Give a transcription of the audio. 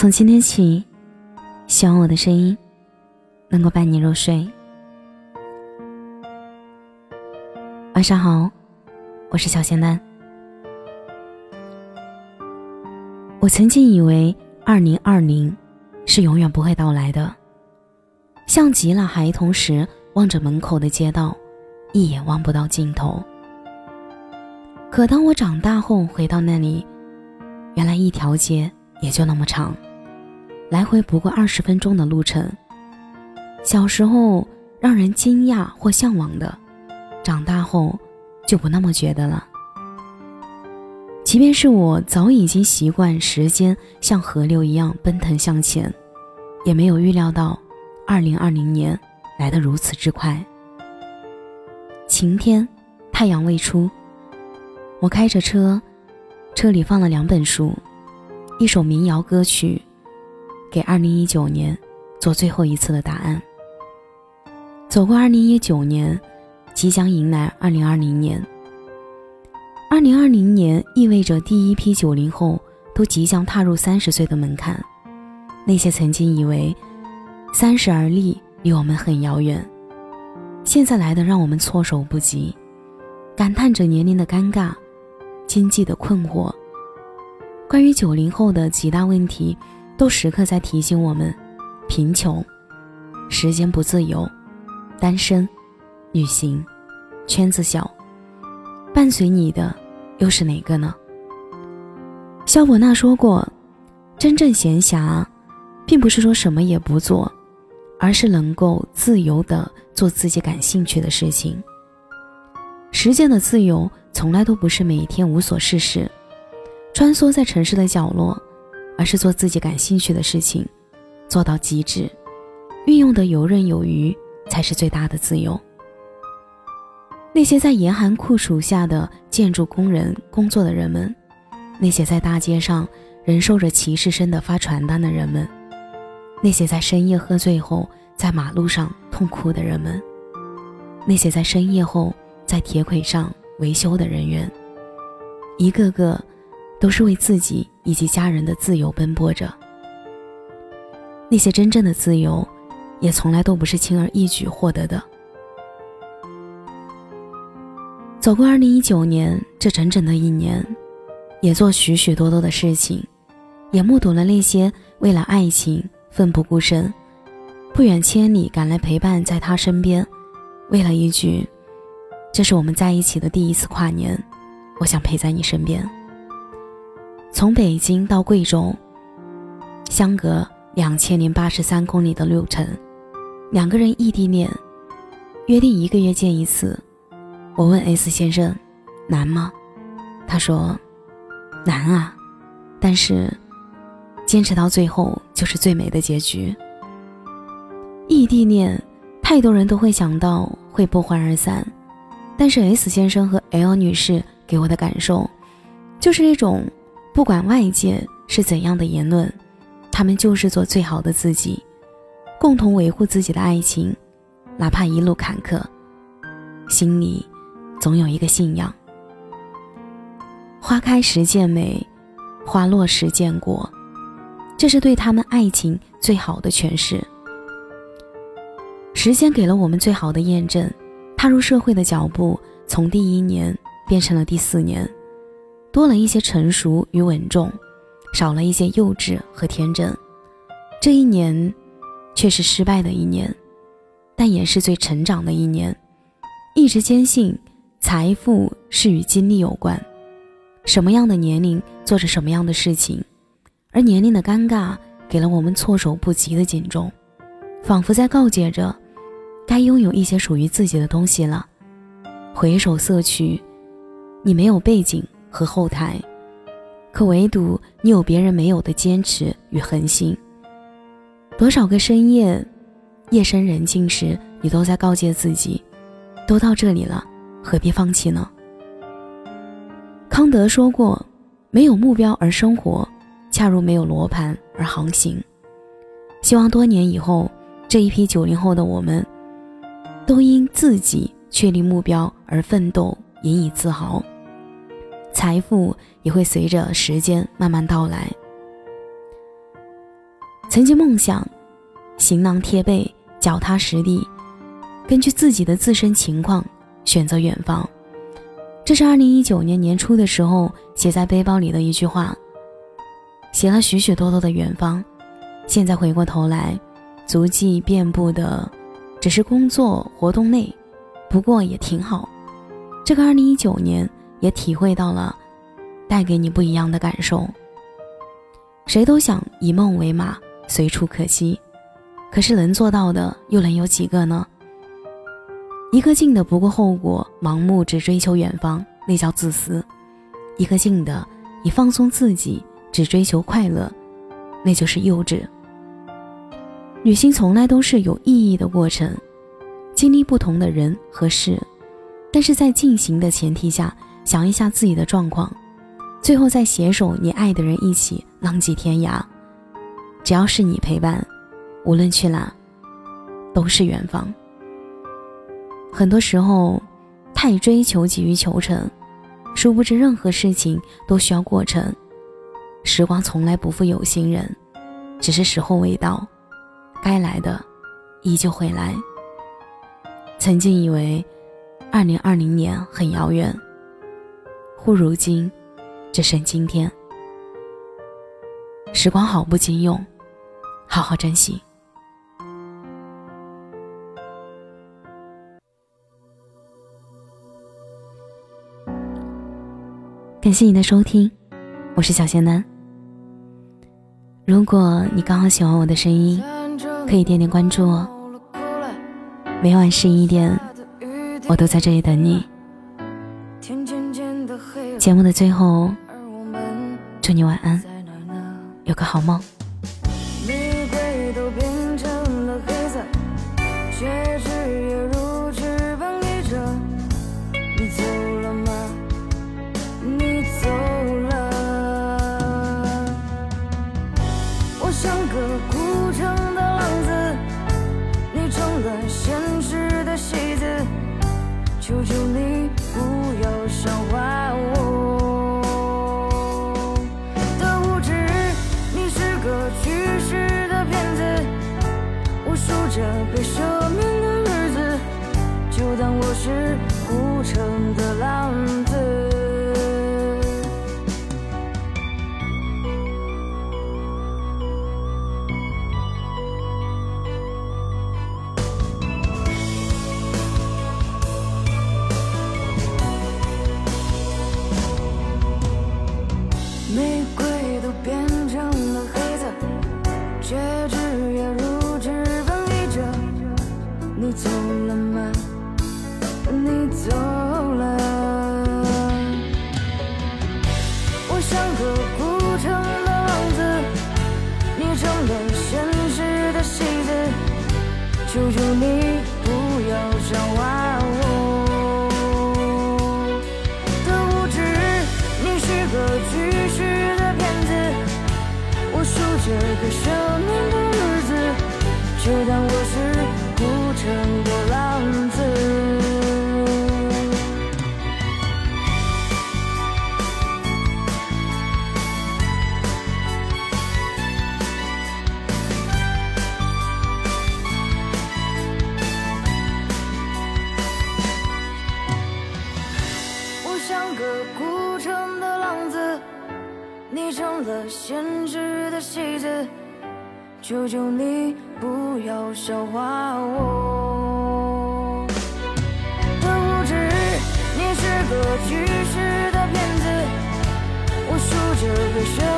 从今天起，希望我的声音能够伴你入睡。晚上好，我是小仙丹。我曾经以为二零二零是永远不会到来的，像极了孩童时望着门口的街道，一眼望不到尽头。可当我长大后回到那里，原来一条街也就那么长。来回不过二十分钟的路程。小时候让人惊讶或向往的，长大后就不那么觉得了。即便是我早已经习惯时间像河流一样奔腾向前，也没有预料到，二零二零年来得如此之快。晴天，太阳未出，我开着车，车里放了两本书，一首民谣歌曲。给二零一九年做最后一次的答案。走过二零一九年，即将迎来二零二零年。二零二零年意味着第一批九零后都即将踏入三十岁的门槛。那些曾经以为三十而立离我们很遥远，现在来的让我们措手不及，感叹着年龄的尴尬、经济的困惑。关于九零后的几大问题。都时刻在提醒我们：贫穷、时间不自由、单身、旅行、圈子小，伴随你的又是哪个呢？肖伯纳说过：“真正闲暇，并不是说什么也不做，而是能够自由的做自己感兴趣的事情。时间的自由，从来都不是每一天无所事事，穿梭在城市的角落。”而是做自己感兴趣的事情，做到极致，运用的游刃有余，才是最大的自由。那些在严寒酷暑下的建筑工人工作的人们，那些在大街上忍受着歧视声的发传单的人们，那些在深夜喝醉后在马路上痛哭的人们，那些在深夜后在铁轨上维修的人员，一个个。都是为自己以及家人的自由奔波着。那些真正的自由，也从来都不是轻而易举获得的。走过二零一九年这整整的一年，也做许许多多的事情，也目睹了那些为了爱情奋不顾身，不远千里赶来陪伴在他身边，为了一句“这是我们在一起的第一次跨年，我想陪在你身边”。从北京到贵州，相隔两千零八十三公里的路程，两个人异地恋，约定一个月见一次。我问 S 先生：“难吗？”他说：“难啊，但是坚持到最后就是最美的结局。”异地恋，太多人都会想到会不欢而散，但是 S 先生和 L 女士给我的感受，就是那种。不管外界是怎样的言论，他们就是做最好的自己，共同维护自己的爱情，哪怕一路坎坷，心里总有一个信仰。花开时见美，花落时见果，这是对他们爱情最好的诠释。时间给了我们最好的验证，踏入社会的脚步从第一年变成了第四年。多了一些成熟与稳重，少了一些幼稚和天真。这一年，却是失败的一年，但也是最成长的一年。一直坚信，财富是与经历有关。什么样的年龄做着什么样的事情，而年龄的尴尬给了我们措手不及的警钟，仿佛在告诫着：该拥有一些属于自己的东西了。回首色去，你没有背景。和后台，可唯独你有别人没有的坚持与恒心。多少个深夜，夜深人静时，你都在告诫自己：都到这里了，何必放弃呢？康德说过：“没有目标而生活，恰如没有罗盘而航行。”希望多年以后，这一批九零后的我们，都因自己确立目标而奋斗，引以自豪。财富也会随着时间慢慢到来。曾经梦想，行囊贴背，脚踏实地，根据自己的自身情况选择远方。这是二零一九年年初的时候写在背包里的一句话。写了许许多多的远方，现在回过头来，足迹遍布的只是工作活动内，不过也挺好。这个二零一九年也体会到了，带给你不一样的感受。谁都想以梦为马，随处可栖，可是能做到的又能有几个呢？一个劲的不顾后果，盲目只追求远方，那叫自私；一个劲的以放松自己。只追求快乐，那就是幼稚。旅行从来都是有意义的过程，经历不同的人和事，但是在进行的前提下，想一下自己的状况，最后再携手你爱的人一起浪迹天涯。只要是你陪伴，无论去哪，都是远方。很多时候，太追求急于求成，殊不知任何事情都需要过程。时光从来不负有心人，只是时候未到，该来的依旧会来。曾经以为，二零二零年很遥远，忽如今，只剩今天。时光好不经用，好好珍惜。感谢你的收听，我是小仙男。如果你刚好喜欢我的声音，可以点点关注哦。每晚十一点，我都在这里等你。节目的最后，祝你晚安，有个好梦。求求你不要笑话我的无知，你是个虚实的骗子。我数着个生命的日子，就当像个孤城的浪子，你成了现实的戏子。求求你不要笑话我的无知，你是个巨石的骗子，我数着个旋。